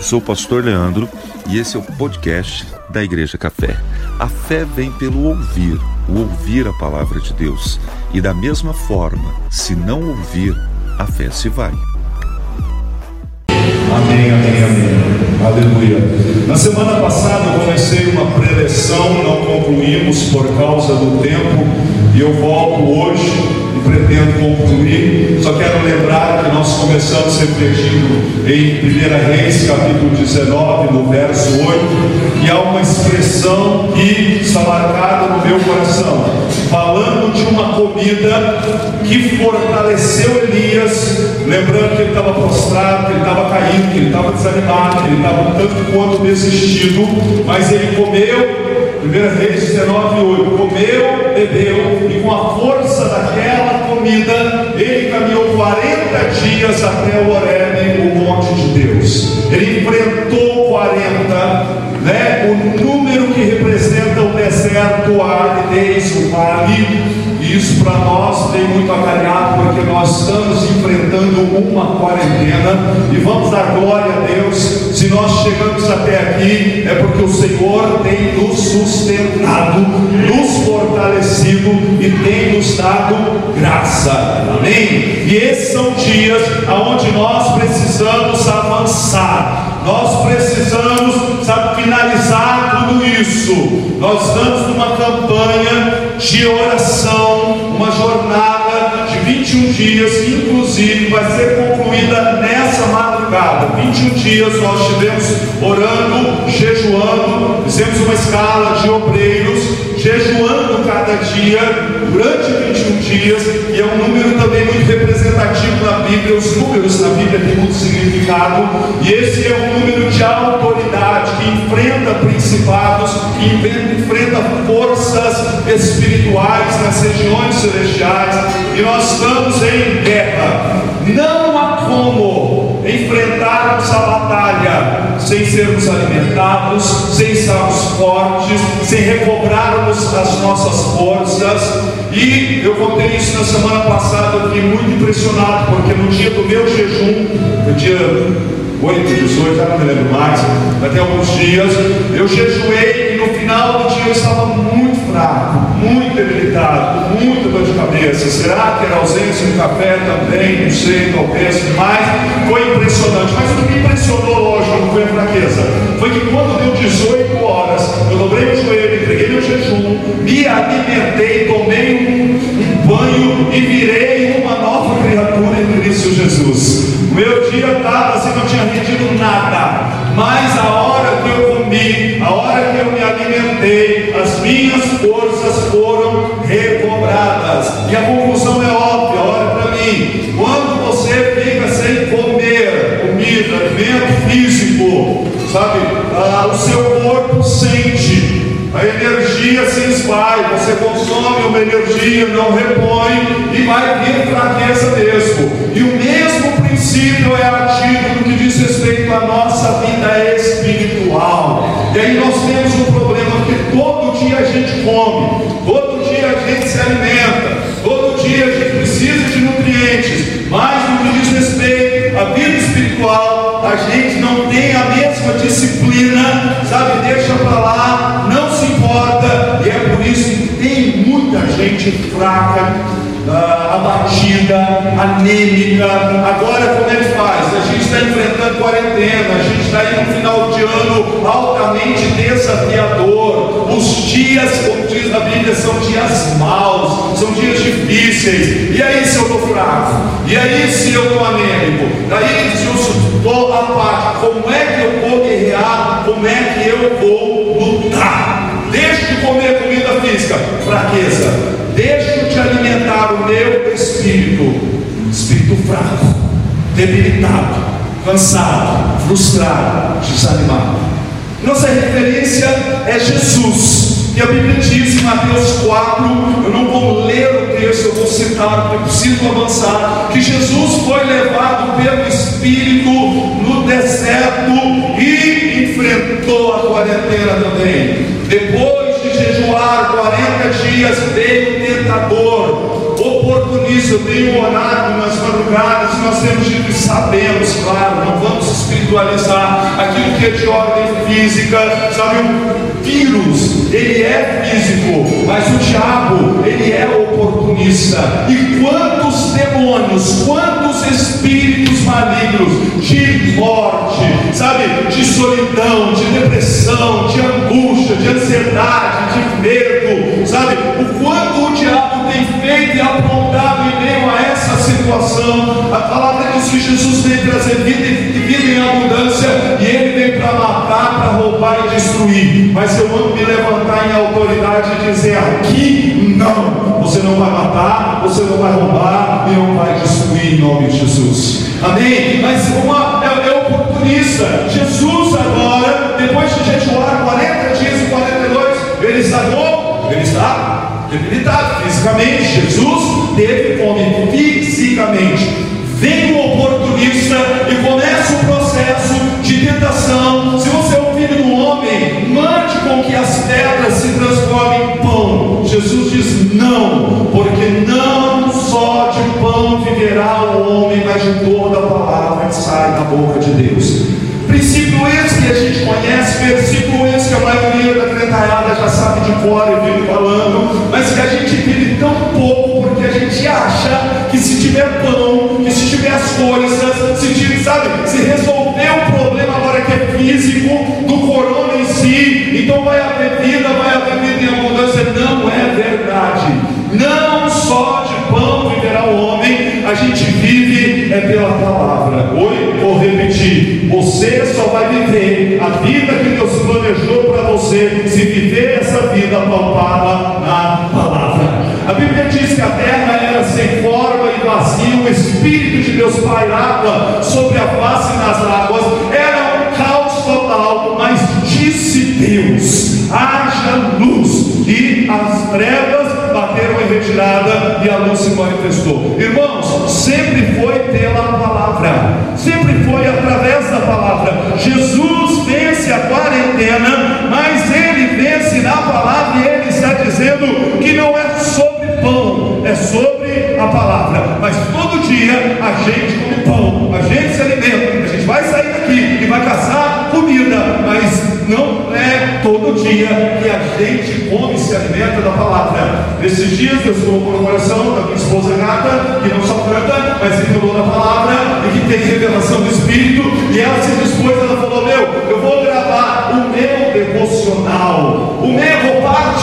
Eu sou o pastor Leandro e esse é o podcast da Igreja Café. A fé vem pelo ouvir, o ouvir a palavra de Deus. E da mesma forma, se não ouvir, a fé se vai. Amém, amém, amém. Aleluia. Na semana passada eu comecei uma preleção, não concluímos por causa do tempo, e eu volto hoje pretendo concluir. Só quero lembrar que nós começamos refletindo em 1 Reis, capítulo 19, no verso 8, e há uma expressão que está marcada no meu coração, falando de uma comida que fortaleceu Elias, lembrando que ele estava prostrado, que ele estava caído, que ele estava desanimado, que ele estava tanto quanto desistido, mas ele comeu 1 Reis 19, 8. Comeu, bebeu, e com a força daquela comida, ele caminhou 40 dias até o Horebe, o monte de Deus. Ele enfrentou 40, né? o número que representa o deserto, a aridez, o vale. Isso para nós tem muito acalhado, porque nós estamos enfrentando uma quarentena e vamos dar glória a Deus. Se nós chegamos até aqui, é porque o Senhor tem nos sustentado, nos fortalecido e tem nos dado graça. Amém? E esses são dias onde nós precisamos avançar, nós precisamos, sabe, finalizar tudo isso. Nós estamos numa campanha de oração, uma jornada de 21 dias, que inclusive vai ser concluída nessa madrugada. 21 dias nós estivemos orando, jejuando, fizemos uma escala de obreiros, jejuando cada dia durante 21 dias, e é um número também muito representativo na Bíblia. Os números na Bíblia têm muito significado, e esse é um número de autoridade que enfrenta principados, que enfrenta forças espirituais nas regiões celestiais, e nós estamos em guerra. Não há como enfrentarmos a batalha sem sermos alimentados, sem estarmos fortes, sem recobrarmos as nossas forças. E eu contei isso na semana passada, eu fiquei muito impressionado, porque no dia do meu jejum, no dia 8, 18, já não me lembro mais, até alguns dias, eu jejuei e no final do dia eu estava muito fraco, muito debilitado, com muita dor de cabeça. Será que era ausência de café também? Não sei, talvez, mas foi impressionante. Mas o que me impressionou, lógico, foi a fraqueza, foi que quando deu 18 horas, eu dobrei o joelho, entreguei meu jejum, me alimentei, tomei um, um banho e virei uma nova criatura em Cristo Jesus. O meu dia estava assim, não tinha rendido nada, mas a hora que eu comi, a hora que eu me alimentei, as minhas forças foram recobradas. E a conclusão alimento físico, sabe, ah, o seu corpo sente. A energia se esvai, você consome uma energia, não repõe e vai vir fraqueza mesmo. E o mesmo princípio é ativo no que diz respeito à nossa vida espiritual. E aí nós temos um problema, porque todo dia a gente come, todo a gente não tem a mesma disciplina, sabe? Deixa para lá, não se importa, e é por isso que tem muita gente fraca, Uh, abatida, anêmica. Agora, como é que faz? A gente está enfrentando quarentena, a gente está aí no final de ano altamente desafiador. Os dias, como diz na Bíblia, são dias maus, são dias difíceis. E aí, se eu estou fraco? E aí, se eu estou anêmico? Daí, se eu estou apático, como é que eu vou guerrear? Como é que eu vou lutar? Deixe de comer comida física, fraqueza deixo de alimentar o meu espírito, espírito fraco, debilitado, cansado, frustrado, desanimado. Nossa referência é Jesus. E a Bíblia diz em Mateus 4, eu não vou ler o texto, eu vou citar, porque preciso avançar, que Jesus foi levado pelo Espírito no deserto e enfrentou a quarentena também. Depois de jejuar 40 dias, veio o tentador oportunista. Eu tenho orado nas madrugadas, nós temos dito e sabemos, claro, não vamos espiritualizar aquilo que é de ordem física, sabe? O vírus, ele é físico, mas o diabo, ele é oportunista. E quantos demônios, quantos espíritos malignos de morte, sabe? De solidão, de depressão, de angústia, de ansiedade, de medo, sabe? O quanto o diabo tem feito e apontado em meio a essa situação. A palavra diz que Jesus veio trazer vida e vida em abundância e ele veio para matar, para roubar e destruir. Mas eu amo me levantar em autoridade e dizer aqui não. Você não vai matar, você não vai roubar e não vai destruir em nome de Jesus. Amém? Mas uma é, é oportunista. Jesus agora, depois de jejuar 40 dias e 42, ele está como? Ele está debilitado fisicamente. Jesus teve fome fisicamente. Vem o oportunista e começa o processo de tentação. Se você é o filho do homem, mande com que as pedras se transformem em pão. Jesus diz não, porque não só de pão viverá o homem, mas de toda a palavra que sai da boca de Deus. Princípio esse que a gente conhece, versículo esse que a maioria da cretalhada já sabe de fora e vive falando, mas que a gente vive tão pouco porque a gente acha que se tiver pão, que se tiver as coisas, se tiver, sabe, se resolver o problema agora que é físico, do corona em si, então vai haver vida, vai haver vida em abundância. Não é verdade. Não só de pão viverá o homem, a gente vive é pela palavra. Repetir. Você só vai viver a vida que Deus planejou para você se viver essa vida palpada na palavra. A Bíblia diz que a terra era sem forma e vazia, o Espírito de Deus pairava sobre a face das águas, era um caos total, mas disse Deus: haja luz, e as trevas em retirada e a luz se manifestou. Irmãos, sempre foi pela palavra, sempre foi através da palavra. Jesus vence a quarentena, mas ele vence na palavra e ele está dizendo que não é sobre pão, é sobre a palavra. Mas todo dia a gente come pão, a gente se alimenta, a gente vai sair daqui e vai caçar comida, mas não é todo dia que a gente come e se alimenta da palavra. Nesses dias Deus colocou no coração da minha esposa gata, que não só canta, mas revelou na palavra e que tem revelação do Espírito, e ela se dispôs, ela falou, meu, eu vou gravar o meu devocional, o meu, vou partilhar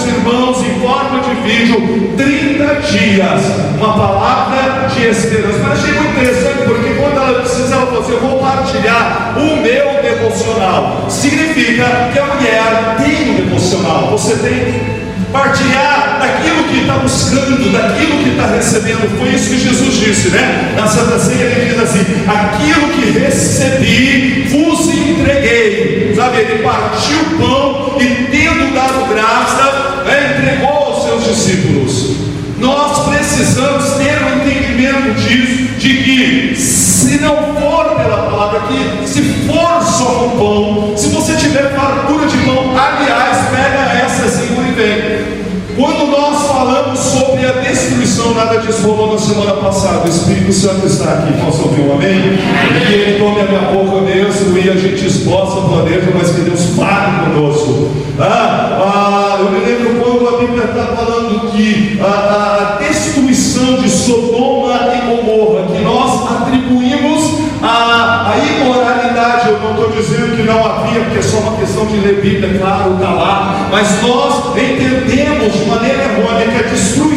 irmãos em forma de vídeo, 30 dias, uma palavra de esperança. Mas achei muito interessante, porque quando ela precisa, ela assim, eu vou partilhar o meu devocional. Significa que a mulher tem um devocional. Você tem partilhar daquilo que está buscando, daquilo que está recebendo. Foi isso que Jesus disse, né? Na Santa Ceia ele diz assim: aquilo que recebi, vos entreguei. Sabe, ele partiu o pão e, tendo dado graça, né, entregou aos seus discípulos. Nós precisamos ter um entendimento disso, de que se não for pela palavra aqui, se for só o pão, se você tiver fartura de pão, aliás, pega essa segura e vem. Quando nós falamos sobre a destruição, nada disso rolou na semana passada. O Espírito Santo está aqui. Posso ouvir um amém? Que Ele tome a minha boca mesmo e a gente esboça o planeta, mas que Deus fale conosco. Ah, ah, eu me lembro quando a Bíblia está falando que a, a destruição de Sodoma e Gomorra, que nós atribuímos a, a imoralidade, eu não estou dizendo que não havia, porque é só uma questão de ler Bíblia, claro, está lá, mas nós entendemos de maneira errônea que a destruição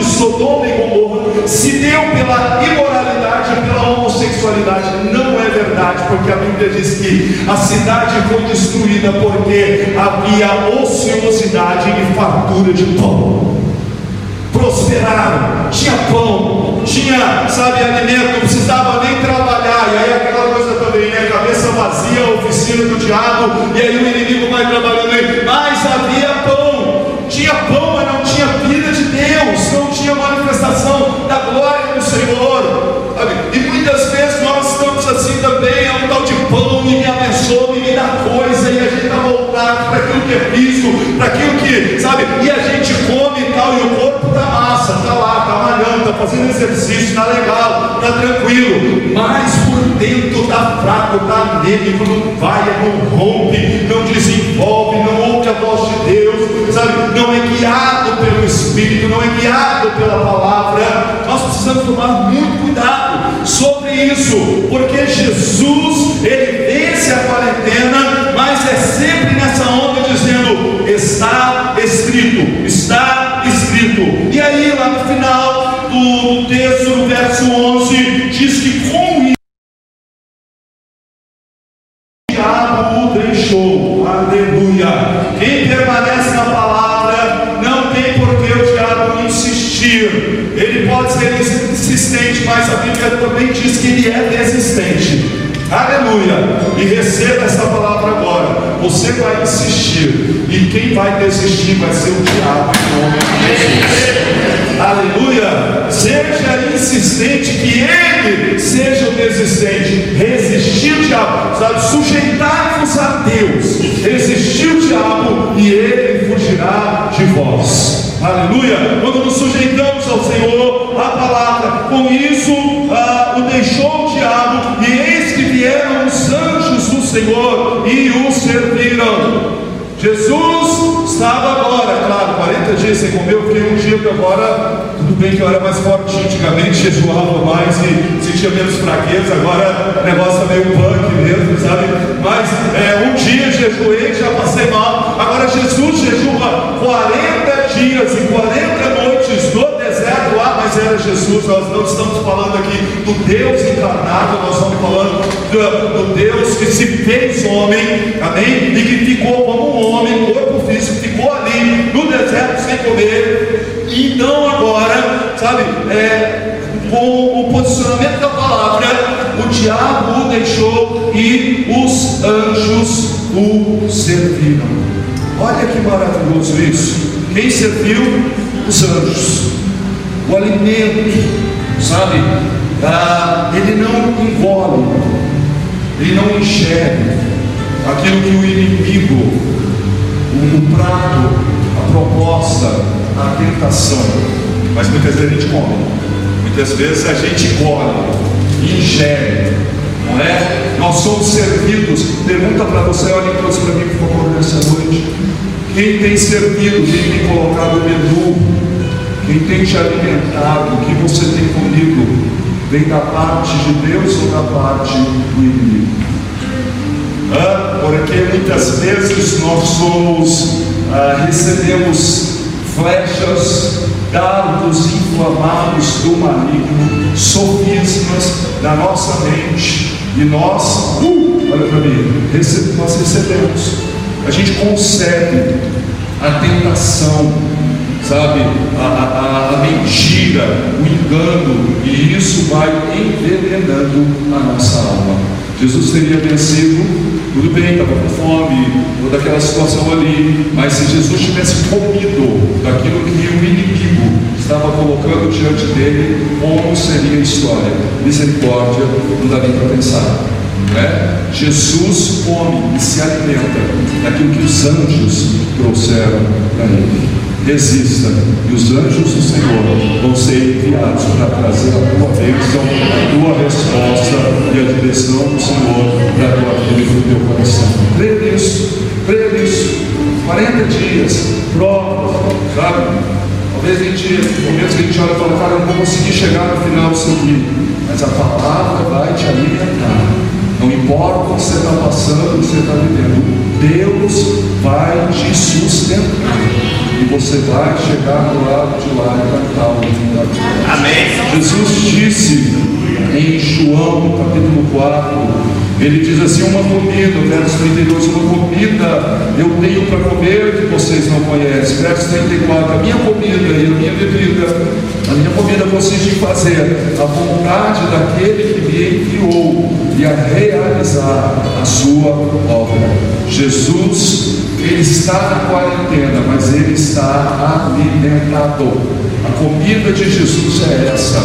de Sodoma e Gomorra se deu pela imoralidade e pela homossexualidade. Não é verdade, porque a Bíblia diz que a cidade foi destruída porque havia ociosidade e fartura de pão prosperaram, tinha pão, tinha, sabe, alimento, não precisava nem trabalhar, e aí aquela coisa também, né? Cabeça vazia, oficina do diabo, e aí o inimigo vai trabalhando aí, mas havia pão, tinha pão, mas Não tinha manifestação da glória do Senhor? E muitas vezes nós estamos assim também, é um tal de pão, me abençoa, me dá coisa, e a gente está para aquilo que é físico, para aquilo que, sabe, e a gente come, tá final e o corpo está massa, está lá, está malhando, está fazendo exercício, está legal, está tranquilo, mas por dentro está fraco, está anêmico, não vai, não rompe, não desenvolve, não ouve a voz de Deus, sabe? Não é guiado pelo Espírito, não é guiado pela palavra. Nós precisamos tomar muito cuidado sobre isso, porque Jesus, dizendo: está E quem vai desistir vai ser o diabo em nome de Jesus. Aleluia. Seja insistente, que ele seja o desistente. Resistir o diabo. Sabe? Sujeitar-vos a Deus. Resistir o diabo e ele fugirá de vós. Aleluia. Quando nos sujeitamos ao Senhor, a palavra, com isso ah, o deixou o diabo, e eis que vieram os anjos do Senhor e o serviram. Jesus estava agora, claro, 40 dias sem comer, eu fiquei um dia que agora, tudo bem que eu era mais forte, antigamente jejuava mais e sentia menos fraqueza, agora o negócio é meio punk mesmo, sabe? Mas é, um dia jejuei, já passei mal, agora Jesus jejua 40 dias e 40 no deserto, ah, mas era Jesus, nós não estamos falando aqui do Deus encarnado, nós estamos falando do, do Deus que se fez homem, amém? E que ficou como um homem, corpo físico, ficou ali no deserto sem comer. E então agora, sabe, é, com o posicionamento da palavra, o diabo o deixou e os anjos o serviram. Olha que maravilhoso isso. Quem serviu? Os anjos. O alimento, sabe? Ah, ele não engole, ele não enxerga aquilo que o inimigo, o, o prato, a proposta, a tentação. Mas muitas vezes a gente come, muitas vezes a gente come, ingere, não é? Nós somos servidos. Pergunta para você, olhem todos para mim, por favor, nessa noite. Quem tem servido, quem tem colocado o menu, quem tem te alimentado, o que você tem comido, vem da parte de Deus ou da parte do inimigo? Porque muitas vezes nós somos, ah, recebemos flechas, dardos inflamados do maligno, sofismas da nossa mente, e nós, uh, olha para mim, nós recebemos, a gente concebe a tentação, sabe, a, a, a, mentira, o engano, e isso vai envenenando a nossa alma. Jesus teria vencido, tudo bem, estava com fome, toda aquela situação ali, mas se Jesus tivesse comido daquilo que o inimigo estava colocando diante dele, como seria a história? Misericórdia, não dá nem para pensar. É? Jesus come e se alimenta daquilo que os anjos trouxeram para ele. Resista, e os anjos do Senhor vão ser enviados para trazer a tua bênção, a tua resposta e a direção do Senhor para a tua vida e para o teu coração. Crê nisso, crê nisso. 40 dias, prova, sabe? Talvez a gente, momentos que a gente olha e fala, cara, eu não vou conseguir chegar no final seu dia, mas a palavra vai te alimentar. Não importa o que você está passando, o que você está vivendo, Deus vai te sustentar. E você vai chegar do lado de lá e cantar o hino da vida. Amém. Jesus disse em João, capítulo 4, ele diz assim: Uma comida, verso 32, uma comida eu tenho para comer que vocês não conhecem. Verso 34, a minha comida e a minha bebida, a minha comida consiste em fazer a vontade daquele que me enviou e a realizar a sua obra. Jesus, ele está na quarentena, mas ele está alimentado. A comida de Jesus é essa.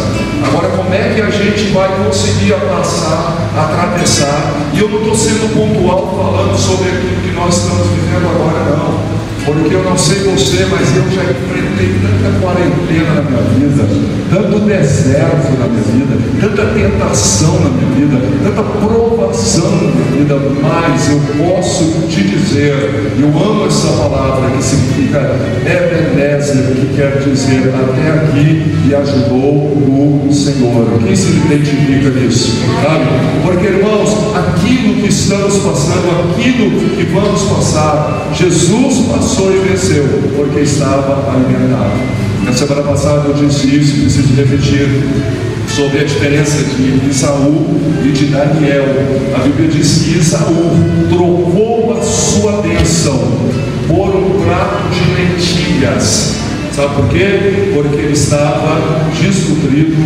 Agora, como é que a gente vai conseguir passar, atravessar? E eu não estou sendo pontual falando sobre aquilo que nós estamos vivendo agora, não. Porque eu não sei você, mas eu já enfrentei tanta quarentena na minha vida, tanto deserto na minha vida, tanta tentação na minha vida, tanta provação na minha vida, mas eu posso te dizer, eu amo essa palavra que significa Ebenezer, que quer dizer até aqui e ajudou o Senhor. Quem se identifica nisso? Sabe? Porque, irmãos, aquilo que estamos passando, aquilo que vamos passar, Jesus passou e venceu, porque estava alimentado. Na semana passada eu disse isso, preciso repetir sobre a diferença de Isaú e de Daniel. A Bíblia diz que Isaú trocou a sua bênção por um prato de lentilhas. Sabe por quê? Porque ele estava desnutrido,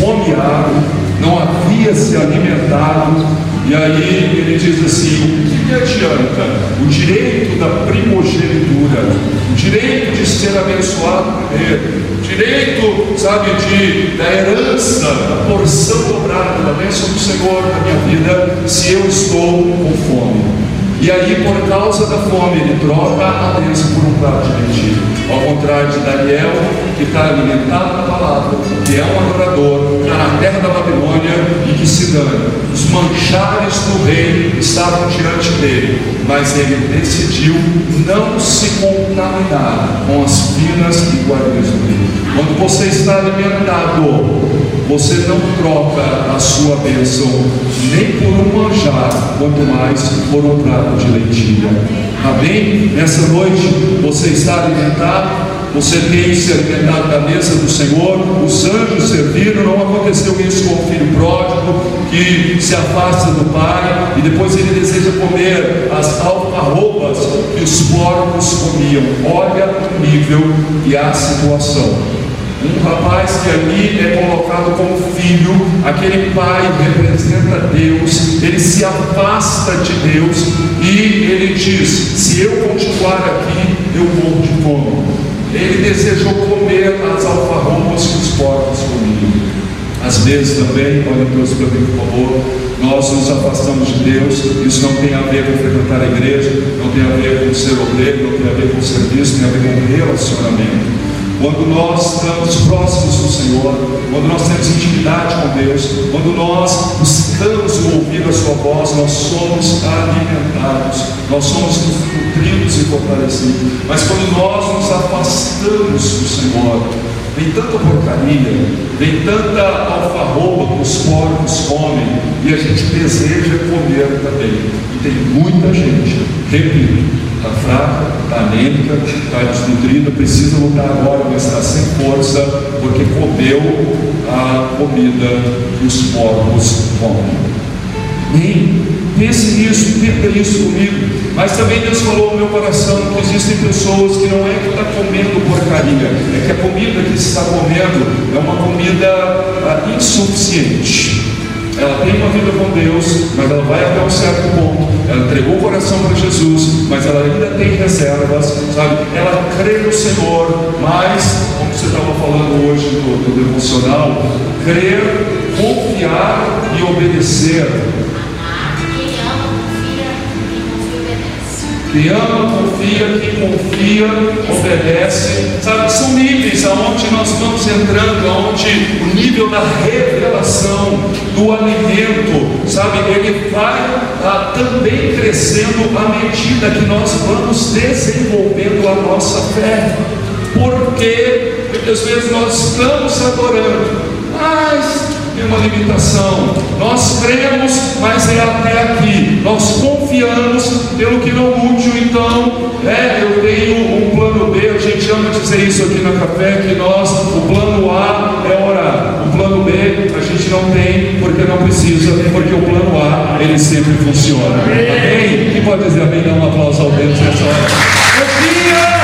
esfomeado, não havia se alimentado. E aí ele diz assim: o que adianta o direito da primogenitura, o direito de ser abençoado primeiro, o direito, sabe, de, da herança, da porção dobrada, da bênção do Senhor na minha vida, se eu estou com fome? E aí, por causa da fome, ele troca a bênção por um prato de lentilha. Ao contrário de Daniel, que está alimentado na palavra, que é um adorador, está na terra da Babilônia e que se dane. Os manchares do rei estavam diante dele, mas ele decidiu não se contaminar com as finas iguarias do rei. Quando você está alimentado, você não troca a sua bênção nem por um manjar, quanto mais por um prato de lentilha. Amém? Nessa noite você está alimentado você tem se alimentado da mesa do Senhor, os anjos serviram, não aconteceu isso com o filho pródigo que se afasta do pai e depois ele deseja comer as alfarrobas que os porcos comiam. Olha o nível e a situação. Um rapaz que ali é colocado como filho, aquele pai representa Deus, ele se afasta de Deus e ele diz: Se eu continuar aqui, eu morro de fome. Ele desejou comer as alfarrobas que os porcos comiam. Às vezes também, olha Deus para mim, por favor, nós nos afastamos de Deus, isso não tem a ver com frequentar a igreja, não tem a ver com ser obreiro, não tem a ver com serviço, tem a ver com relacionamento. Quando nós estamos próximos do Senhor, quando nós temos intimidade com Deus, quando nós buscamos ouvir a Sua voz, nós somos alimentados, nós somos nutridos e fortalecidos. Mas quando nós nos afastamos do Senhor, vem tanta porcaria, vem tanta alfarroba que os porcos comem e a gente deseja comer também. E tem muita gente, repito, está fraca, está anêmica, está desnutrida, precisa lutar agora, mas está sem força, porque comeu a comida que os porcos comem. Pense nisso, perca isso comigo. Mas também Deus falou no meu coração que existem pessoas que não é que está comendo porcaria, é que a comida que está comendo é uma comida ah, insuficiente. Ela tem uma vida com Deus, mas ela vai até um certo ponto. Ela entregou o coração para Jesus, mas ela ainda tem reservas, sabe? Ela crê no Senhor, mas, como você estava falando hoje no, no devocional, crer, confiar e obedecer Quem ama, confia, quem confia, obedece. Sabe, são níveis aonde nós vamos entrando, aonde o nível da revelação do alimento, sabe, ele vai ah, também crescendo à medida que nós vamos desenvolvendo a nossa fé. Porque muitas vezes nós estamos adorando, mas tem uma limitação. Nós cremos, mas é até aqui. Nós confiamos pelo que não útil, então, é, eu tenho um plano B, a gente ama dizer isso aqui na café, que nós, o plano A é orar. O plano B a gente não tem, porque não precisa, porque o plano A ele sempre funciona. Amém? Quem pode dizer amém? Dá um aplauso ao Deus nessa hora.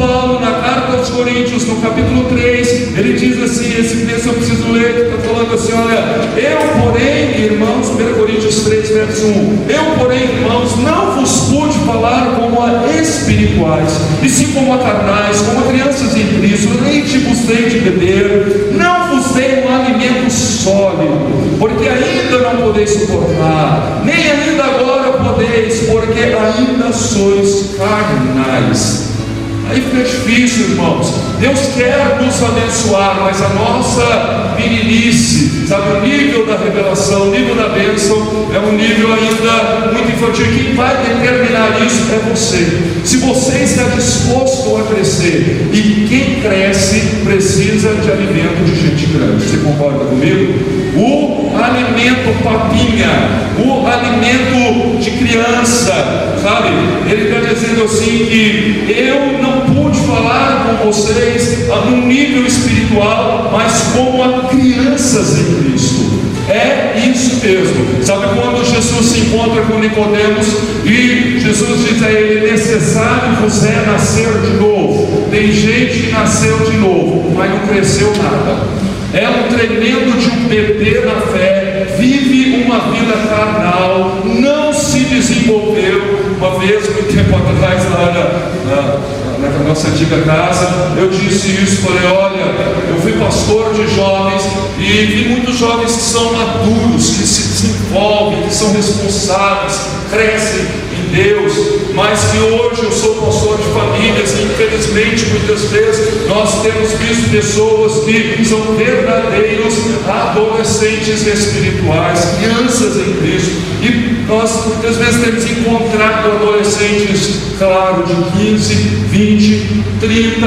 Paulo, na carta aos Coríntios, no capítulo 3, ele diz assim: esse texto eu preciso ler, que está falando assim: olha, eu, porém, irmãos, 1 Coríntios 3, verso 1, eu, porém, irmãos, não vos pude falar como a espirituais, e sim como a carnais, como a crianças em Cristo, te vos dei de beber, não vos dei um alimento sólido, porque ainda não podeis suportar, nem ainda agora podeis, porque ainda sois carnais. Aí fica difícil, irmãos. Deus quer nos abençoar, mas a nossa meninice, sabe, o nível da revelação, o nível da bênção, é um nível ainda muito infantil. Quem vai determinar isso é você. Se você está disposto a crescer, e quem cresce precisa de alimento de gente grande. Você concorda comigo? O alimento papinha, o alimento de criança, sabe? Ele está dizendo assim que eu não pude falar com vocês num nível espiritual, mas como a crianças em Cristo. É isso mesmo. Sabe quando Jesus se encontra com Nicodemos e Jesus diz a ele: necessário você é nascer de novo. Tem gente que nasceu de novo, mas não cresceu nada. É um tremendo de um bebê na fé, vive uma vida carnal, não se desenvolveu. Uma vez, muito tempo atrás, lá na, na, na nossa antiga casa, eu disse isso, falei, olha, eu fui pastor de jovens e vi muitos jovens que são maduros, que se desenvolvem, que são responsáveis, crescem em Deus, mas que hoje eu sou pastor de famílias e infelizmente muitas vezes nós temos visto pessoas que são verdadeiros adolescentes espirituais, crianças em Cristo, e nós muitas vezes temos encontrado adolescentes, claro, de 15, 20, 30,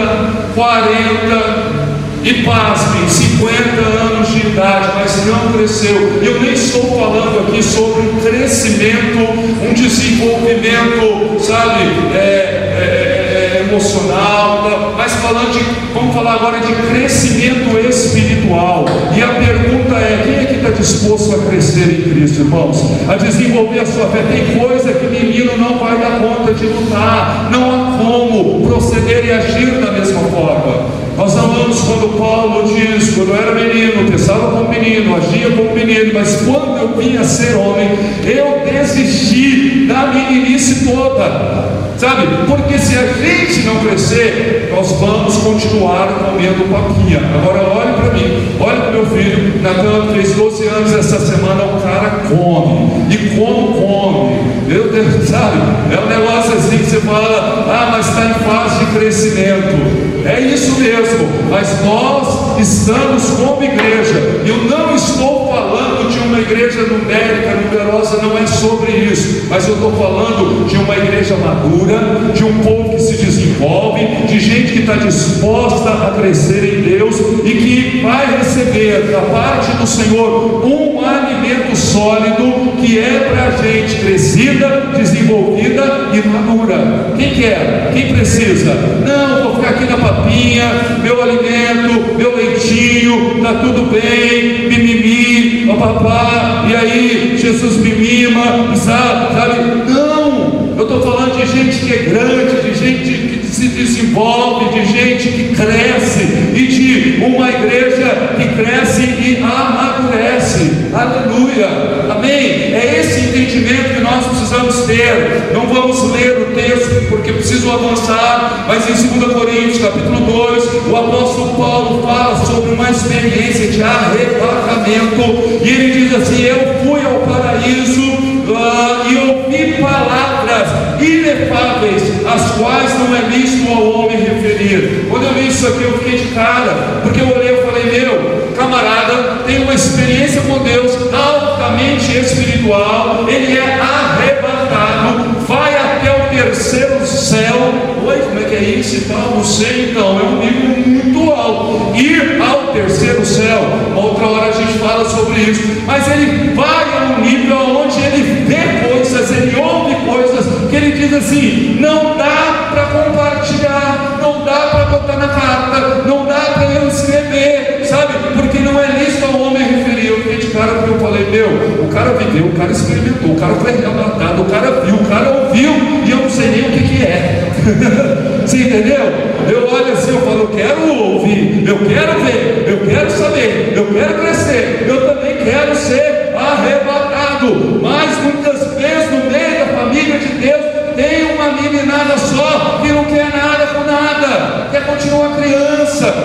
40, e pasmem, 50 anos de idade, mas não cresceu. Eu nem estou falando aqui sobre um crescimento, um desenvolvimento, sabe, é, é, emocional, mas falando de, vamos falar agora de crescimento espiritual. E a pergunta é: quem é que está disposto a crescer em Cristo, irmãos? A desenvolver a sua fé? Tem coisa que menino não vai dar conta de lutar, não há como proceder e agir da mesma forma. Nós amamos quando Paulo diz, quando eu era menino, pensava como menino, agia como menino, mas quando eu vim a ser homem, eu desisti da meninice toda. Sabe? Porque se a gente não crescer, nós vamos continuar comendo papinha. Agora olhe para mim, olhe para meu filho, Natan fez 12 anos essa semana, o cara come. E como come? Meu Deus, sabe? É um negócio assim que você fala, ah, mas está em fase de crescimento. É isso mesmo, mas nós estamos como igreja. Eu não estou falando de uma igreja numérica, numerosa, não é sobre isso, mas eu estou falando de uma igreja madura, de um povo que se de gente que está disposta a crescer em Deus e que vai receber da parte do Senhor um alimento sólido que é para a gente crescida, desenvolvida e madura. Quem quer? Quem precisa? Não, vou ficar aqui na papinha, meu alimento, meu leitinho, tá tudo bem, mimimi, papá, e aí Jesus me mima, sabe? Não, eu estou falando de gente que é grande, de gente que se desenvolve, de gente que cresce, e de uma igreja que cresce e amadurece. Aleluia. Amém. É esse entendimento que nós precisamos ter. Não vamos ler o texto porque preciso avançar, mas em 2 Coríntios, capítulo 2, o apóstolo Paulo fala sobre uma experiência de arrebatamento, e ele diz assim: Eu fui ao paraíso uh, e ouvi palavras inefáveis, as quais não é lícito ao homem referir. Quando eu li isso aqui, eu fiquei de cara, porque eu olhei e falei: Meu, camarada tem uma experiência com Deus altamente espiritual, ele é arrebatado, vai até o terceiro céu. Oi, como é que é isso e tal? Não sei, então, é um nível muito alto. Ir ao terceiro céu, outra hora a gente fala sobre isso, mas ele vai a um nível onde ele vê coisas, ele ouve coisas, que ele diz assim: não dá para compartilhar, não dá para botar na carta, não cara porque eu falei: meu, o cara viveu, o cara experimentou, o cara foi arrebatado, o cara viu, o cara ouviu, e eu não sei nem o que, que é. Você entendeu? Eu olho assim, eu falo, eu quero ouvir, eu quero ver, eu quero saber, eu quero crescer, eu também quero ser arrebatado. Mas muitas vezes no meio da família de Deus tem uma meninada só que não quer nada nada, quer continuar criança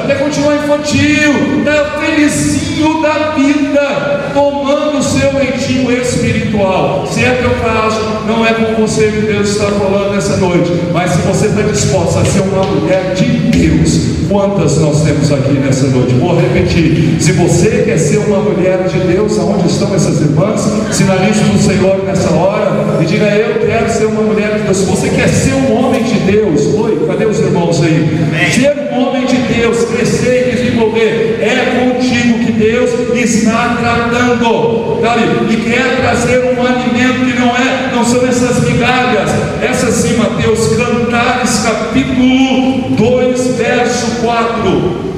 quer continuar infantil, tá felizinho da vida, tomando o seu leitinho espiritual. Se é teu caso, não é com você que Deus está falando essa noite, mas se você está disposta a ser uma mulher de Deus, quantas nós temos aqui nessa noite? Vou repetir: se você quer ser uma mulher de Deus, aonde estão essas irmãs? Sinalize para o Senhor nessa hora e diga: Eu quero ser uma mulher de Deus. Se você quer ser um homem de Deus, oi, cadê os irmãos aí? Amém. Ser um homem de Deus, crescer e desenvolver, é contigo que Deus está tratando, sabe? E quer trazer um alimento que não é, não são essas migalhas, essas sim, Mateus, Cantares, capítulo 2, verso 4.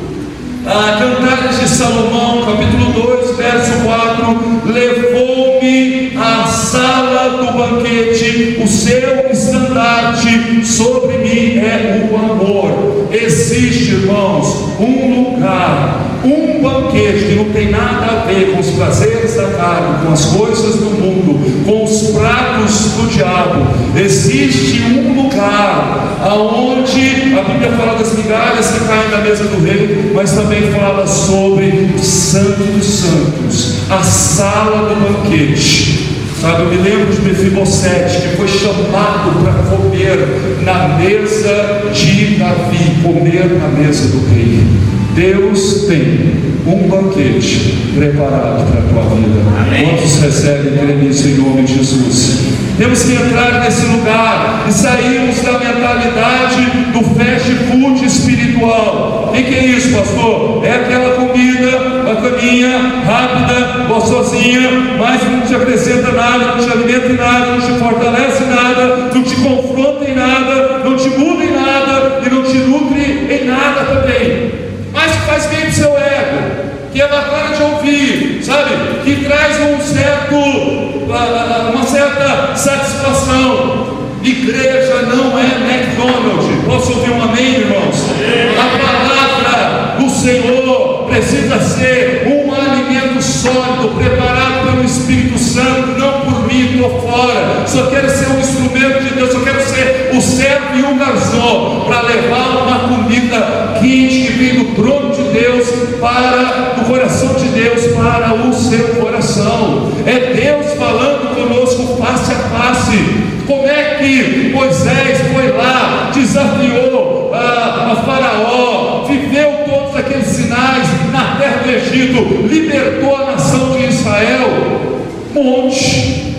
Ah, Cantares de Salomão, capítulo 2, verso 4: Levou-me à sala do banquete, o seu estandarte sobre um banquete que não tem nada a ver com os prazeres da carne, com as coisas do mundo, com os pratos do diabo. Existe um lugar aonde a Bíblia fala das migalhas que caem na mesa do rei, mas também fala sobre o Santo dos Santos, a sala do banquete. Sabe, eu me lembro de Mefibosete, que foi chamado para comer na mesa de Davi, comer na mesa do rei. Deus tem um banquete preparado para a tua vida. Amém. Quantos recebem nisso em nome de Jesus? Temos que entrar nesse lugar e sairmos da mentalidade do fast food espiritual. O que é isso, pastor? É aquela comida, a caminha rápida, gostosinha, mas não te acrescenta nada, não te alimenta em nada, não te fortalece em nada, não te confronta em nada, não te muda em nada e não te nutre em nada também. Mas faz bem para o seu ego que é bacana de ouvir, sabe? Que traz um certo, uma certa satisfação. Igreja não é McDonald's. Posso ouvir um amém, irmãos? A palavra do Senhor precisa ser um alimento sólido, preparado pelo Espírito Santo, não por fora. Só quero ser um instrumento de Deus, só quero ser o servo e o garçom para levar uma comida quente que vem do trono de Deus para do coração de Deus para o seu coração. É Deus falando conosco face a face. Como é que Moisés foi lá, desafiou a, a Faraó, viveu todos aqueles sinais na terra do Egito, libertou a nação de Israel? Monte,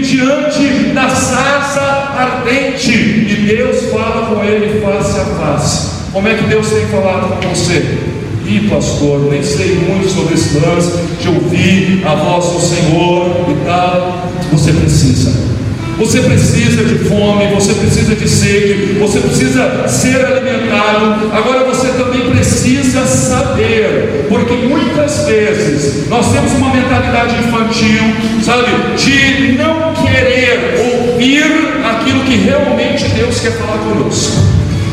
diante da sarça ardente, e Deus fala com ele face a face. Como é que Deus tem falado com você? Ih, pastor, nem sei muito sobre esse lance de ouvir a voz do Senhor e tal. Você precisa. Você precisa de fome, você precisa de sede, você precisa ser alimentado. Agora você também precisa saber, porque muitas vezes nós temos uma mentalidade infantil, sabe, de não querer ouvir aquilo que realmente Deus quer falar conosco.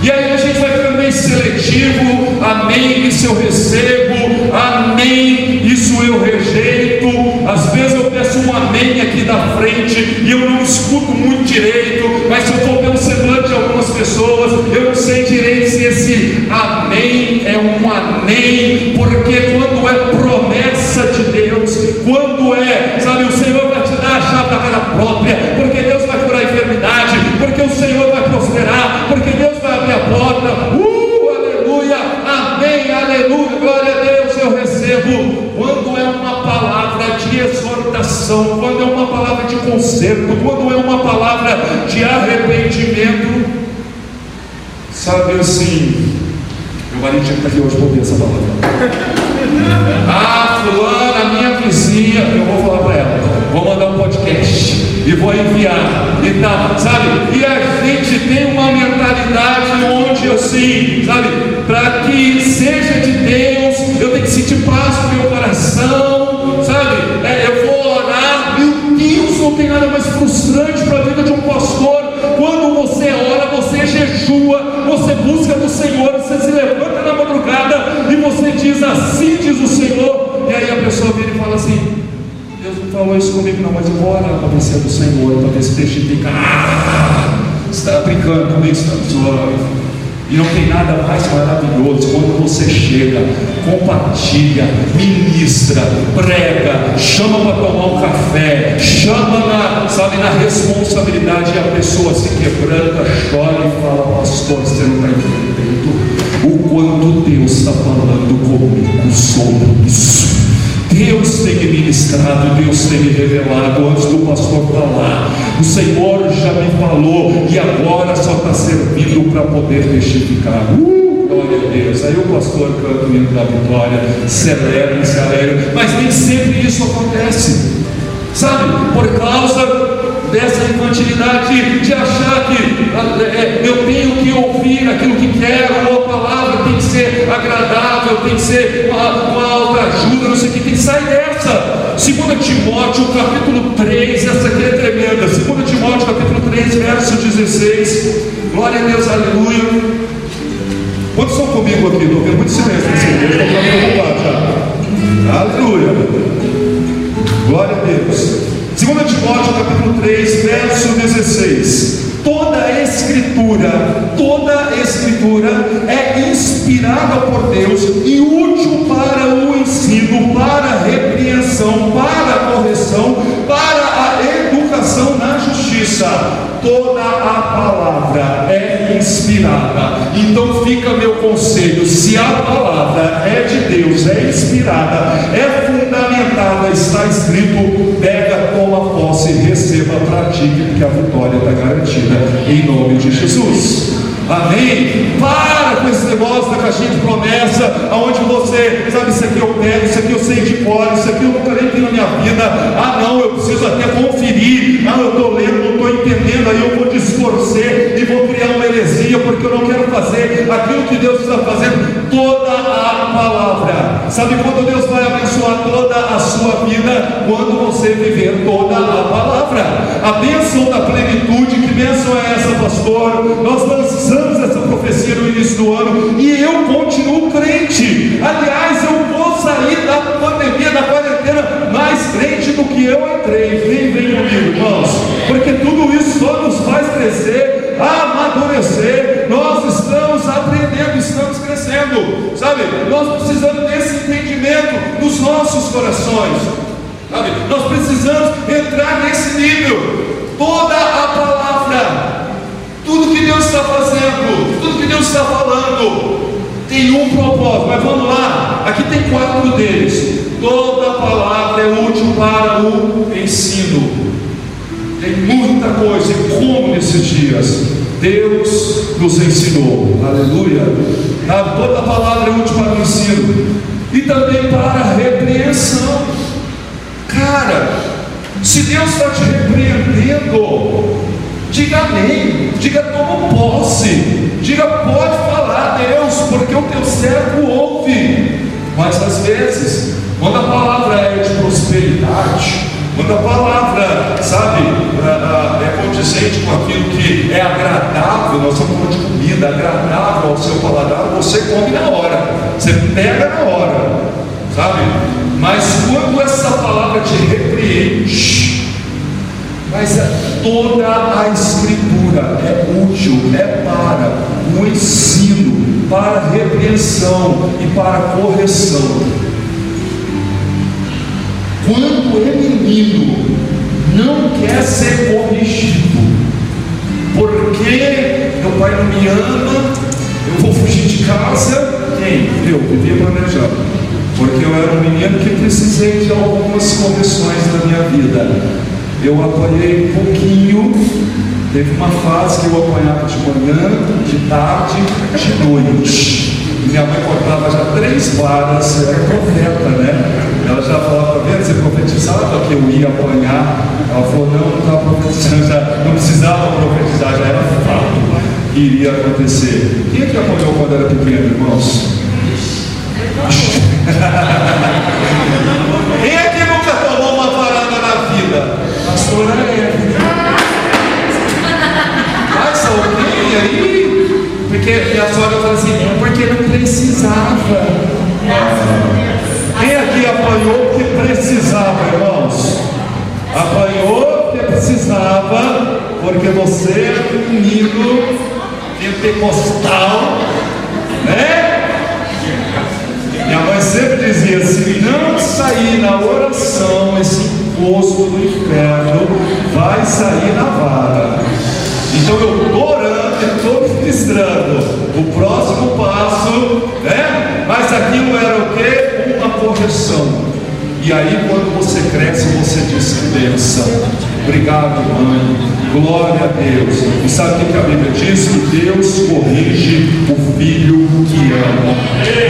E aí a gente vai seletivo, amém, isso eu recebo, amém, isso eu rejeito. Às vezes eu peço um amém aqui da frente e eu não escuto muito direito, mas se eu for pelo semblante de algumas pessoas, eu não sei direito se esse amém é um amém, porque quando é promessa de Deus, quando é, sabe, o Senhor vai te dar a chave da cara própria, porque Deus vai curar a enfermidade, porque o Senhor vai prosperar, porque Deus vai abrir a porta. Uh, aleluia, amém, aleluia, glória a Deus, eu recebo. Quando é uma palavra de exortação, quando é uma palavra de conserto, quando é uma palavra de arrependimento, sabe assim, meu marido que estar aqui hoje para ouvir essa palavra. Ah, fulana, minha vizinha, eu vou falar para ela, vou mandar um podcast e vou enviar e tal, sabe? E a gente tem uma mentalidade onde assim, sabe, para que seja de Deus, eu tenho que sentir paz no meu coração, sabe? É, eu vou orar, meu Deus, não tem nada mais frustrante para a vida de um pastor. Quando você ora, você jejua, você busca do Senhor, você se levanta na madrugada e você diz assim diz o Senhor, e aí a pessoa vira e fala assim, Deus não falou isso comigo não, mas eu vou orar para é do Senhor, para ver se testifica. Ah, está brincando com está zoando. E não tem nada mais maravilhoso quando você chega, compartilha, ministra, prega, chama para tomar um café, chama na, sabe, na responsabilidade e a pessoa se quebranta, chora e fala, pastor, você não está entendendo o quanto Deus está falando comigo sobre isso. Deus tem me ministrado, Deus tem me revelado antes do pastor falar. O Senhor já me falou e agora só está servindo para poder testificar. Uh, glória a Deus. Aí o pastor canta o hino da vitória, celebra, se alegra, mas nem sempre isso acontece. Sabe, por causa dessa infantilidade de achar que é, eu tenho que ouvir aquilo que quero, ou a palavra tem que ser agradável, tem que ser uma, uma alta ajuda, não sei o que, tem que sair dessa. 2 Timóteo, capítulo 3, essa aqui é tremenda. 2 Timóteo, capítulo 3, verso 16. Glória a Deus, aleluia. Quantos estão comigo aqui? Estou vendo muito silêncio nesse igreja, estou preocupado já. Aleluia. Glória a Deus. 2 Timóteo capítulo 3, verso 16. Toda a escritura, toda a escritura é inspirada por Deus e útil para o ensino, para a repreensão, para a correção, para a educação na justiça. Toda a palavra é inspirada. Então fica meu conselho: se a palavra é de Deus, é inspirada, é fundamentada, está escrito, pega, toma posse, receba, pratique, porque a vitória está garantida em nome de Jesus. Amém? Para com esse negócio da caixinha de promessa, aonde você, sabe, isso aqui eu pego, isso aqui eu sei de cor, isso aqui eu nunca nem vi na minha vida. Ah, não, eu preciso até conferir. Ah, eu estou lendo, não estou entendendo, aí eu vou distorcer e vou criar uma heresia, porque eu não quero fazer aquilo que Deus está fazendo, toda a palavra. Sabe quando Deus vai abençoar toda a sua vida? Quando você viver toda a palavra. A bênção da plenitude, que bênção é essa, pastor? Nós lançamos essa profecia no início do ano e eu continuo crente. Aliás, eu vou sair da pandemia, da quarentena, mais crente do que eu entrei. Vem, vem comigo, irmãos, porque tudo isso só nos faz crescer, amadurecer. Nós estamos aprendendo, estamos sabe? Nós precisamos desse entendimento nos nossos corações, sabe? Nós precisamos entrar nesse nível. Toda a palavra tudo que Deus está fazendo, tudo que Deus está falando, tem um propósito. Mas vamos lá, aqui tem quatro deles. Toda palavra é útil para o ensino. Tem muita coisa, como nesses dias Deus nos ensinou. Aleluia. Toda palavra é útil para o ensino. E também para a repreensão. Cara, se Deus está te repreendendo, Diga amém, diga toma posse, diga pode falar, Deus, porque o teu servo ouve. Mas às vezes, quando a palavra é de prosperidade, quando a palavra, sabe, é condizente com aquilo que é agradável, nós estamos falando de comida, agradável ao seu paladar, você come na hora, você pega na hora, sabe? Mas quando essa palavra te repreende, mas é toda a escritura é útil, é para o ensino, para a repreensão e para a correção. Quando é menino, não quer ser corrigido, porque meu pai não me ama, eu vou fugir de casa. Quem? Eu, vivia planejando. Porque eu era um menino que precisei de algumas correções na minha vida eu apanhei um pouquinho. Teve uma fase que eu apanhava de manhã, de tarde, de noite. Minha mãe cortava já três varas, era profeta, né? Ela já falava, tá vendo? Você profetizava que eu ia apanhar. Ela falou, não, não estava profetizando, já não precisava profetizar, já era fato que iria acontecer. Quem é que apanhou quando era pequeno, irmãos? Quem é que nunca tomou uma varada na vida? pastora é. Mas alguém aí? Porque minha sogra fala assim, é porque não precisava. Quem aqui apanhou precisava, irmãos? Apanhou porque precisava porque você é um menino pentecostal, né? Minha mãe sempre dizia: se não sair na oração esse imposto do inferno, vai sair na vara. Então eu estou orando estou ministrando. O próximo passo, né? Mas aquilo era o que? Uma correção. E aí, quando você cresce, você diz que benção. Obrigado, mãe. Glória a Deus. E sabe o que a Bíblia diz? Que Deus corrige o filho que ama.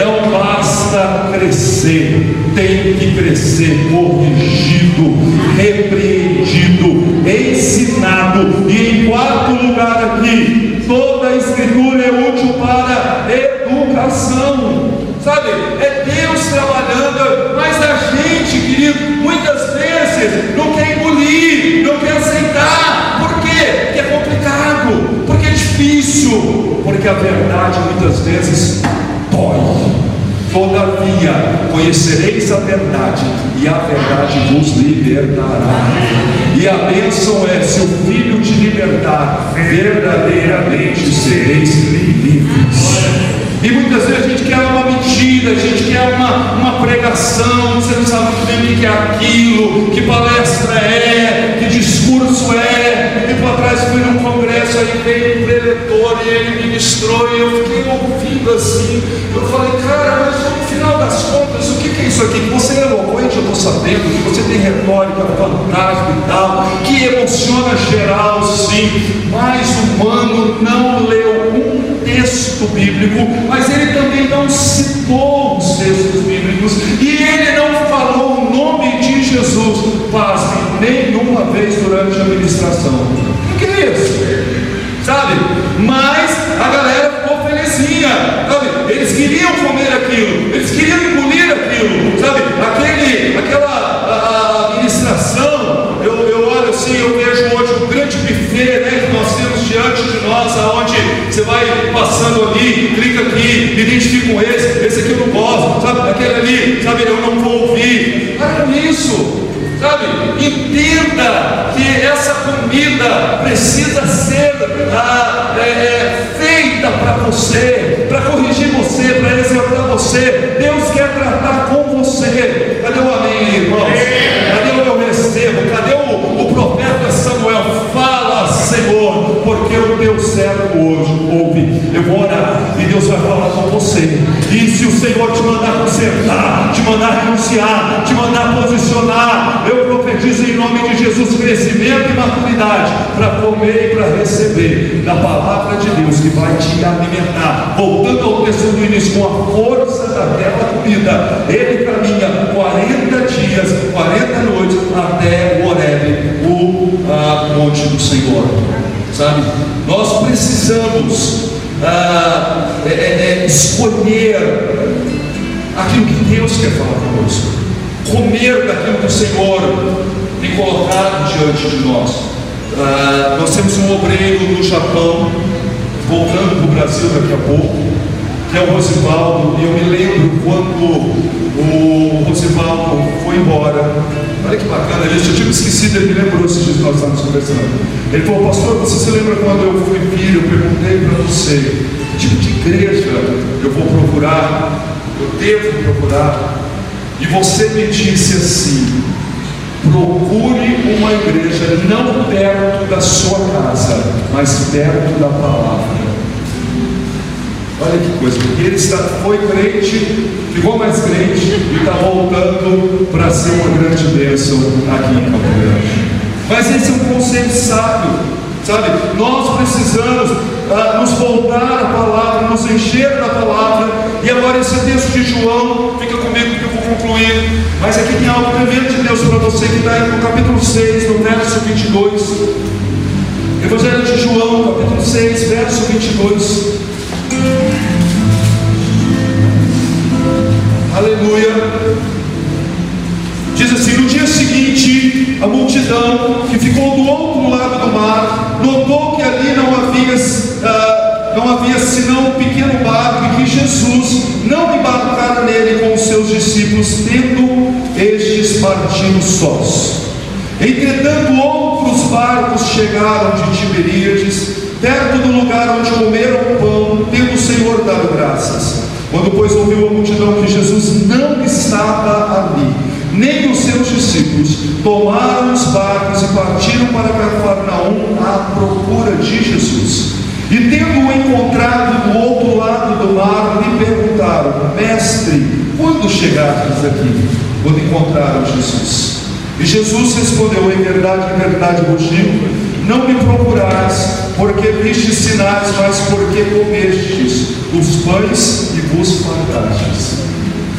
Não basta crescer, tem que crescer corrigido, repreendido, ensinado. E em quarto lugar aqui, toda a escritura é útil para educação. Sabe? É Deus trabalhando, mas a gente, muitas vezes não quer engolir, não quer aceitar. Por quê? Porque é complicado, porque é difícil, porque a verdade muitas vezes dói. Todavia, conhecereis a verdade, e a verdade vos libertará. E a bênção é: se o Filho te libertar, verdadeiramente sereis livres. E muitas vezes a gente quer uma mentira, a gente quer uma, uma pregação, você não sabe muito bem o que é aquilo, que palestra é, que discurso é. Tempo atrás fui num congresso, aí veio um preletor e ele ministrou, e eu fiquei ouvindo assim. Eu falei, cara, mas no final das contas, o que, é isso aqui? Que você é eloquente, eu estou sabendo, que você tem retórica fantástica e tal, que emociona geral, sim, mas o humano não leu texto bíblico, mas ele também não citou os textos bíblicos e ele não falou o nome de Jesus, pasme, nenhuma vez durante a ministração. O que é isso? Sabe? Mas a galera ficou felizinha, sabe? Eles queriam comer aquilo, eles queriam engolir aquilo, sabe? Aquele, aquela a, a ministração, eu, eu olho assim, eu vejo hoje um grande buffet né, que nós temos diante de nós, aonde você vai passando ali, clica aqui, me identifica com esse, esse aqui eu não gosto, sabe? Aquele ali, sabe? Eu não vou ouvir. Para com isso, sabe? Entenda que essa comida precisa ser ah, é, é, feita para você, para corrigir você, para exaltar você. Deus quer tratar com você. Cadê o amém, irmãos? Cadê o eu recebo? Cadê o, o profeta Samuel? Servo hoje ouve. Eu vou orar e Deus vai falar com você. E se o Senhor te mandar consertar, te mandar renunciar, te mandar posicionar, eu profetizo em nome de Jesus crescimento e maturidade para comer e para receber da palavra de Deus que vai te alimentar. Voltando ao texto do início, com a força daquela comida, ele caminha 40 dias, 40 noites até o Horebe, o monte do Senhor. Sabe? Nós precisamos ah, é, é, é, escolher aquilo que Deus quer falar conosco, comer daquilo que o Senhor tem colocado diante de nós. Ah, nós temos um obreiro no Japão, voltando para o Brasil daqui a pouco, que é o Rosivaldo, e eu me lembro quando o Rosivaldo foi embora. Olha que bacana, gente, eu tinha esquecido, ele me lembrou esses dias que nós estávamos conversando. Ele falou, pastor, você se lembra quando eu fui filho, eu perguntei para você, que tipo de igreja eu vou procurar, eu devo procurar? E você me disse assim, procure uma igreja não perto da sua casa, mas perto da palavra. Olha que coisa, porque ele está, foi crente, ficou mais crente e está voltando para ser uma grande bênção aqui em Campo Grande. Mas esse é um conceito sábio, sabe? Nós precisamos ah, nos voltar à palavra, nos encher da palavra. E agora esse texto de João, fica comigo que eu vou concluir. Mas aqui tem algo tremendo de Deus para você que está aí no capítulo 6, no verso 22. Evangelho de João, capítulo 6, verso 22. Multidão que ficou do outro lado do mar notou que ali não havia, uh, não havia senão um pequeno barco e que Jesus não embarcara nele com os seus discípulos, tendo estes partido sós. Entretanto, outros barcos chegaram de Tiberíades, perto do lugar onde comeram o pão, tendo o Senhor dado graças. Quando, pois, ouviu a multidão que Jesus não estava ali, nem os seus discípulos, tomaram os barcos e partiram para Cafarnaum à procura de Jesus. E tendo-o encontrado do outro lado do mar, lhe perguntaram: Mestre, quando chegastes aqui? Quando encontraram Jesus. E Jesus respondeu: Em verdade, em verdade vos digo, não me procurais, porque vistes sinais, mas porque comestes os pães e vos fartastes.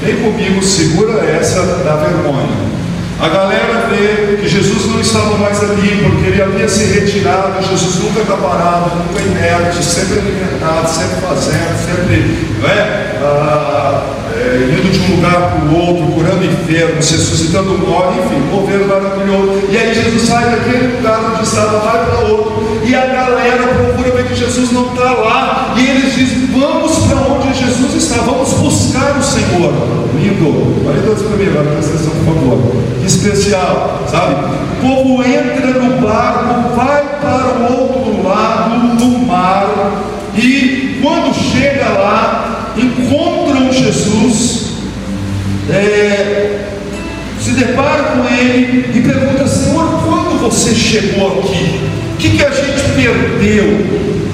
Vem comigo, segura essa da vergonha. A galera vê que Jesus não estava mais ali, porque ele havia se retirado. Jesus nunca está parado, nunca inerte, sempre alimentado, sempre fazendo, sempre não é? Ah, é, indo de um lugar para o outro, curando enfermos, ressuscitando mortos, enfim, governo maravilhoso. E aí Jesus sai daquele lugar onde estava, vai para outro, e a galera procura ver que Jesus não está lá, e eles dizem: Vamos para onde Jesus está, vamos buscar o Senhor. Lindo, olha Deus para mim, agora presta atenção, por favor. Que especial, sabe? O povo entra no barco, vai você chegou aqui? O que, que a gente perdeu?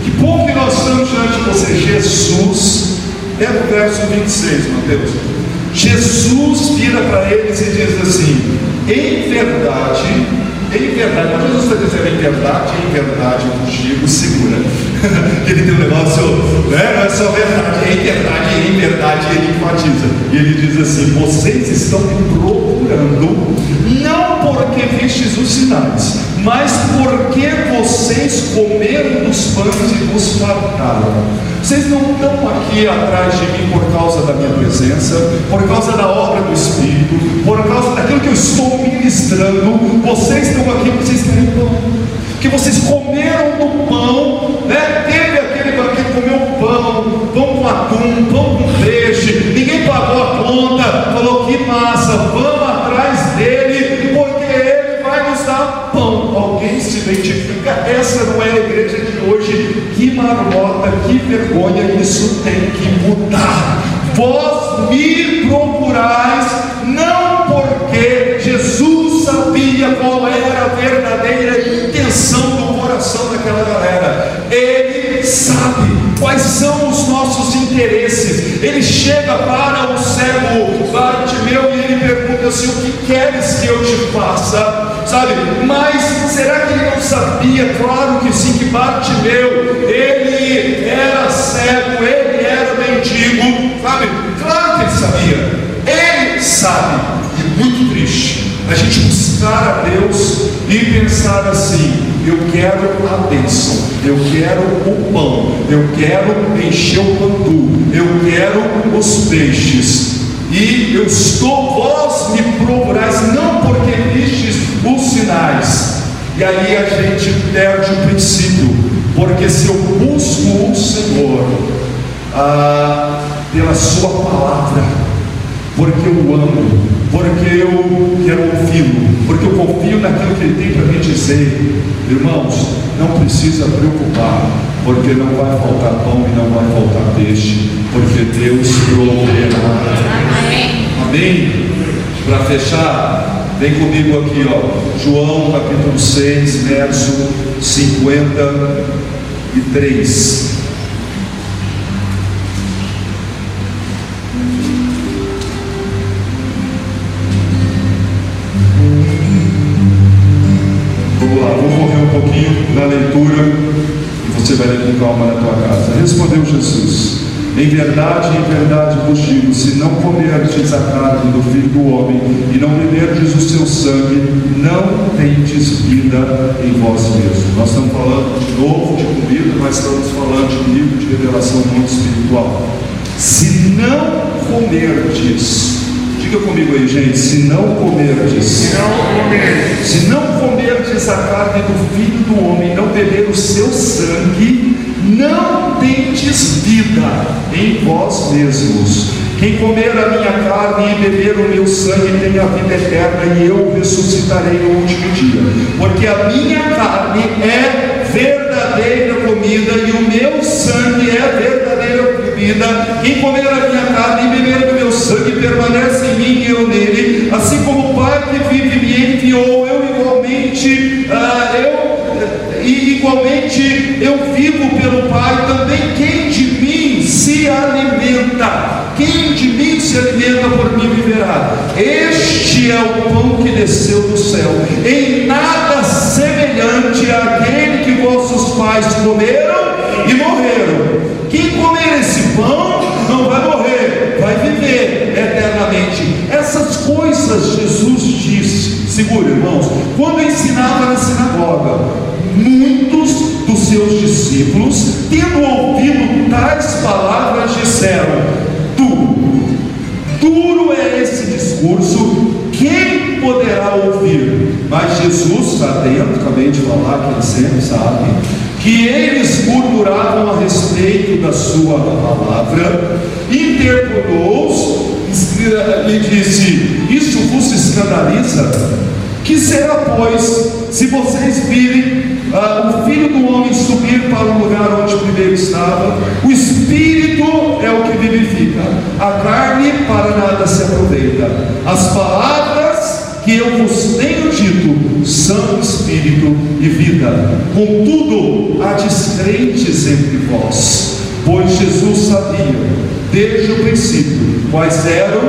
Que bom que nós estamos diante de você, Jesus. É o verso 26, Mateus. Jesus vira para eles e diz assim: Em verdade, em verdade, mas Jesus está dizendo em verdade, em verdade, eu digo, segura. ele tem um negócio, né? não é só verdade, é em verdade, é em verdade, ele enfatiza. E ele diz assim: vocês estão me procurando, não porque vistes os sinais, mas porque vocês comeram dos pães e vos fartaram. Vocês não estão aqui atrás de mim por causa da minha presença, por causa da obra do Espírito, por causa daquilo que eu estou ministrando. Vocês estão aqui porque vocês querem pão. Que vocês comeram do pão, né? Teve aquele banquete, comeu pão, pão com atum, pão com peixe, ninguém pagou a conta, falou que massa, vamos atrás dele, porque ele vai nos dar pão. Alguém se identifica? Essa não é a igreja de Que marmota, que vergonha, isso tem que mudar. Vós me procurais, não porque Jesus sabia qual era a verdadeira intenção do coração daquela galera. Ele sabe quais são os nossos interesses. Ele chega para o cego Bartimeu e ele pergunta assim: O que queres que eu te faça? Sabe? Mas será que ele não sabia? Claro que sim, que Bartimeu, ele era cego, ele era mendigo, sabe? Claro que ele sabia. Ele sabe. E muito triste a gente buscar a Deus e pensar assim: eu quero a bênção, eu quero o pão, eu quero encher o pandu, eu quero os peixes. E eu estou, vós me procurais, não porque vistes os sinais. E aí a gente perde o princípio, porque se eu busco o Senhor ah, pela Sua palavra, porque eu amo, porque eu quero ouvi-lo, porque eu confio naquilo que ele tem para me dizer. Irmãos, não precisa preocupar, porque não vai faltar pão e não vai faltar peixe, porque Deus proverá. Amém? Para fechar, vem comigo aqui, ó. João capítulo 6, verso 53. Em verdade, em verdade vos digo: se não comerdes a carne do filho do homem e não beberdes o seu sangue, não tendes vida em vós mesmos. Nós estamos falando de novo de comida, mas estamos falando de nível de revelação mundo espiritual. Se não comerdes, diga comigo aí, gente, se não comerdes, Se não comer, se não comerdes a carne do filho do homem, não beber o seu sangue, não tendes vida em vós mesmos. Quem comer a minha carne e beber o meu sangue tem a vida eterna, e eu ressuscitarei no último dia. Porque a minha carne é verdadeira comida e o meu sangue é verdadeira comida. Quem comer a minha carne e beber o meu sangue permanece em mim e eu nele, assim como o Pai que vive me enviou, eu igualmente, uh, eu, e igualmente eu vivo pelo Pai, também quem de mim se alimenta, quem de mim se alimenta por mim viverá. Este é o pão que desceu do céu, em nada semelhante àquele que vossos pais comeram e morreram. Quem comer esse pão não vai morrer, vai viver eternamente. Essas coisas Jesus disse, segura irmãos, quando ensinava na sinagoga, muitos dos seus discípulos, tendo ouvido tais palavras, disseram: Duro, duro é esse discurso, quem poderá ouvir? Mas Jesus dentro, acabei de falar que ele sempre sabe, que eles murmuravam a respeito da sua palavra, interpelou-os e disse: Isso vos escandaliza? Que será, pois, se vocês virem ah, o filho do homem subir para o lugar onde primeiro estava? O espírito é o que vivifica, a carne para nada se aproveita. As palavras que eu vos tenho dito são espírito e vida. Contudo, há descrentes entre vós, pois Jesus sabia, desde o princípio, quais eram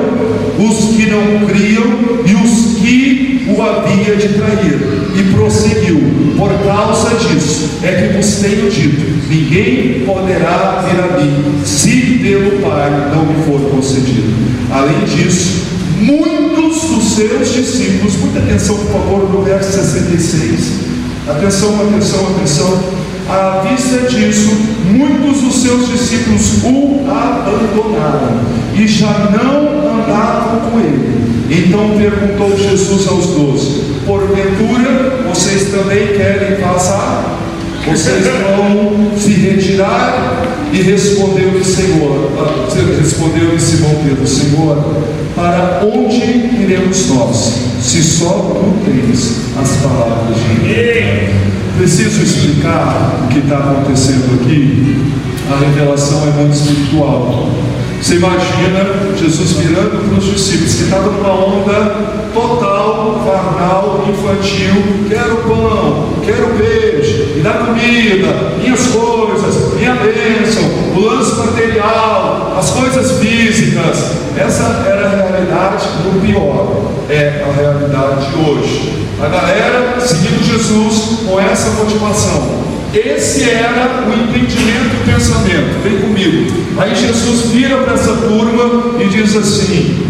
os que não criam e os que o havia de trair. E prosseguiu: Por causa disso é que vos tenho dito: ninguém poderá vir a mim se pelo Pai não me for concedido. Além disso, muitos dos seus discípulos, muita atenção, por favor, no verso 66. Atenção, atenção, atenção. À vista disso, muitos dos seus discípulos o abandonaram e já não andavam com ele. Então perguntou Jesus aos doze: Porventura vocês também querem passar? Vocês vão se retirar? E respondeu-lhe Senhor, respondeu-lhe Simão Pedro, Senhor, para onde iremos nós, se só tu tens as palavras de Deus? Preciso explicar o que está acontecendo aqui. A revelação é muito espiritual. Você imagina Jesus virando para os discípulos que estavam numa onda total, carnal, infantil. Quero pão, quero peixe, me dá comida, minhas coisas, minha bênção, o lance material, as coisas físicas. Essa era a realidade do pior. É a realidade de hoje. A galera seguindo Jesus com essa motivação. Esse era o entendimento e o pensamento. Vem comigo. Aí Jesus vira para essa turma e diz assim: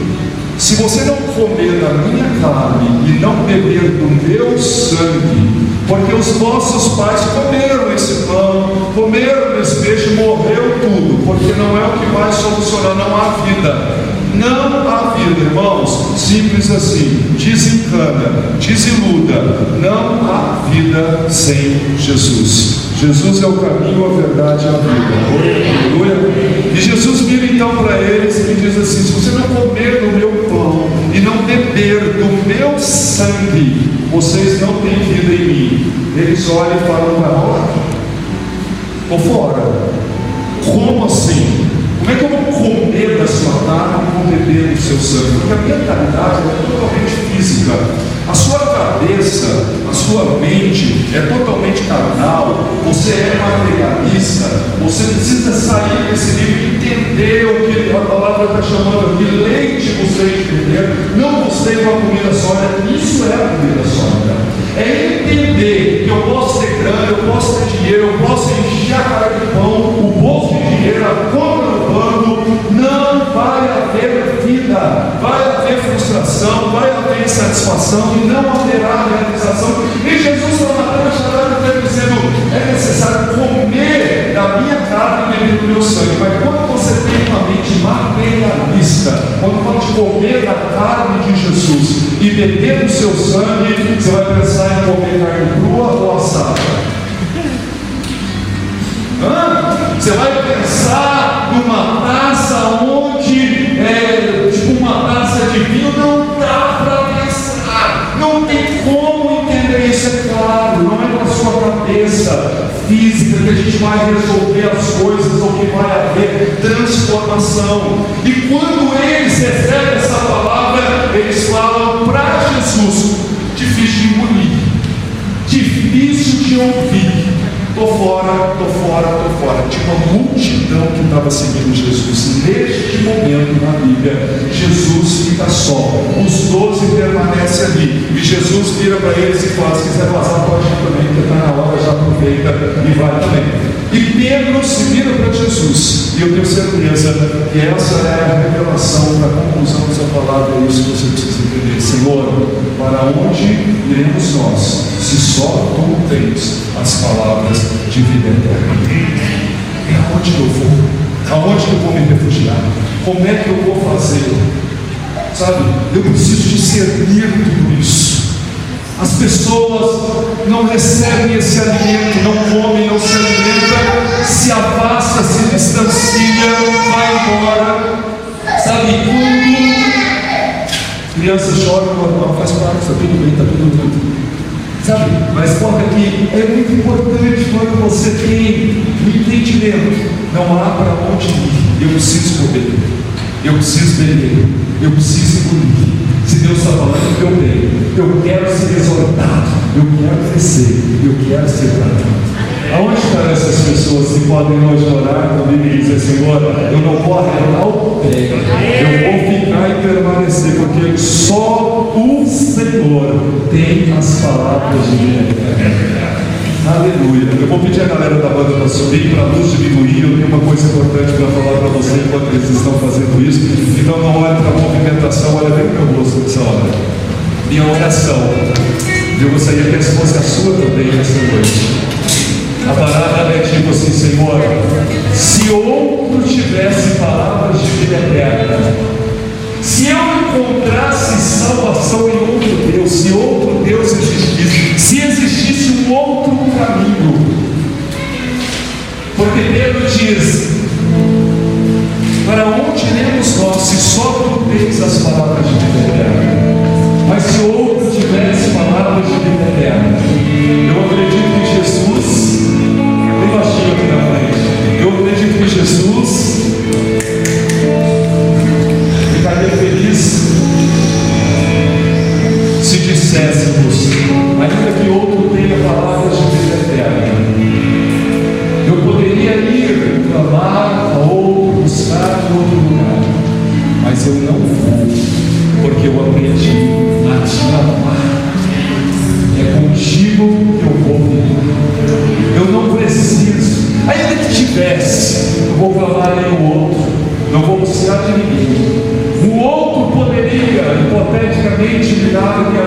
Se você não comer da minha carne e não beber do meu sangue, porque os vossos pais comeram esse pão, comeram esse peixe, morreu tudo, porque não é o que vai solucionar, não há vida. Não há vida, irmãos, simples assim. Desencana, desiluda. Não há vida sem Jesus. Jesus é o caminho, a verdade e a vida. Aleluia. E Jesus vira então para eles e diz assim: se você não comer do meu pão e não beber do meu sangue, vocês não têm vida em mim. Eles olham e falam para fora. Ou fora. Como assim? Como é que eu vou comer da sua carne e beber do seu sangue? Porque a mentalidade é totalmente física. A sua cabeça, a sua mente é totalmente carnal. Você é materialista. Você precisa sair desse nível e entender o que a palavra está chamando aqui. Leite você entender. Não você uma comida sólida. Isso é a comida sólida. É entender que eu posso ter grana, eu posso ter dinheiro, eu posso encher a cara de pão, o bolso de dinheiro, a conta. Vai haver vida, vai haver frustração, vai haver insatisfação e não haverá realização. E Jesus está matando a está dizendo: é necessário comer da minha carne e beber do meu sangue. Mas quando você tem uma mente materialista, quando pode comer da carne de Jesus e beber do seu sangue, você vai pensar em comer carne crua ou assada. Você vai pensar numa física, que a gente vai resolver as coisas ou que vai haver transformação. E quando eles recebem essa palavra, eles falam para Jesus: difícil de engolir, difícil de ouvir. Estou fora, estou fora, estou fora. Tinha uma multidão que estava seguindo Jesus. Neste momento na Bíblia, Jesus fica só. Os doze permanecem ali. E Jesus vira para eles e fala: se quiser vazar, pode ir também, porque está na hora, já aproveita e vai também. E Pedro se vira para Jesus. E eu tenho certeza que essa é a revelação da conclusão dessa palavra. É isso que você precisa entender. Senhor, para onde iremos nós, se só tu tens as palavras de vida eterna? É aonde eu vou? Aonde eu vou me refugiar? Como é que eu vou fazer? Sabe, eu preciso discernir tudo isso. As pessoas não recebem esse alimento, não comem, não se alimentam, se afasta, se distancia, vai embora. Sabe, quando criança chora, normal, faz parte, está tudo bem, está tudo bem. Sabe, mas porra aqui, é muito importante quando você tem o entendimento. Não há para onde ir. Eu preciso comer, eu preciso beber, eu preciso engolir. Deus está falando que eu tenho, eu quero ser exortado, eu quero crescer, eu quero ser tratado. Aonde estão essas pessoas que podem hoje orar comigo e dizer, Senhor, eu não vou arredar o pé, eu vou ficar e permanecer, porque só o Senhor tem as palavras de vida. Aleluia. Eu vou pedir a galera da banda para subir, para a luz diminuir. Eu tenho uma coisa importante para falar para você enquanto eles estão fazendo isso. Então não olhe para a movimentação, olha bem para o meu rosto nessa hora. Minha oração. Eu gostaria que essa fosse a sua também nessa noite. A parada é tipo assim, Senhor, se outro tivesse palavras de vida eterna, se eu encontrasse salvação em outro Deus, se outro Deus existisse, se porque Pedro diz: Para onde iremos nós, se só tu tens as palavras de vida eterna? Mas se outro tivesse palavras de vida eterna, eu acredito tivesse, eu vou clamar em um outro, não vou buscar de ninguém. O outro poderia, hipoteticamente, me dar o que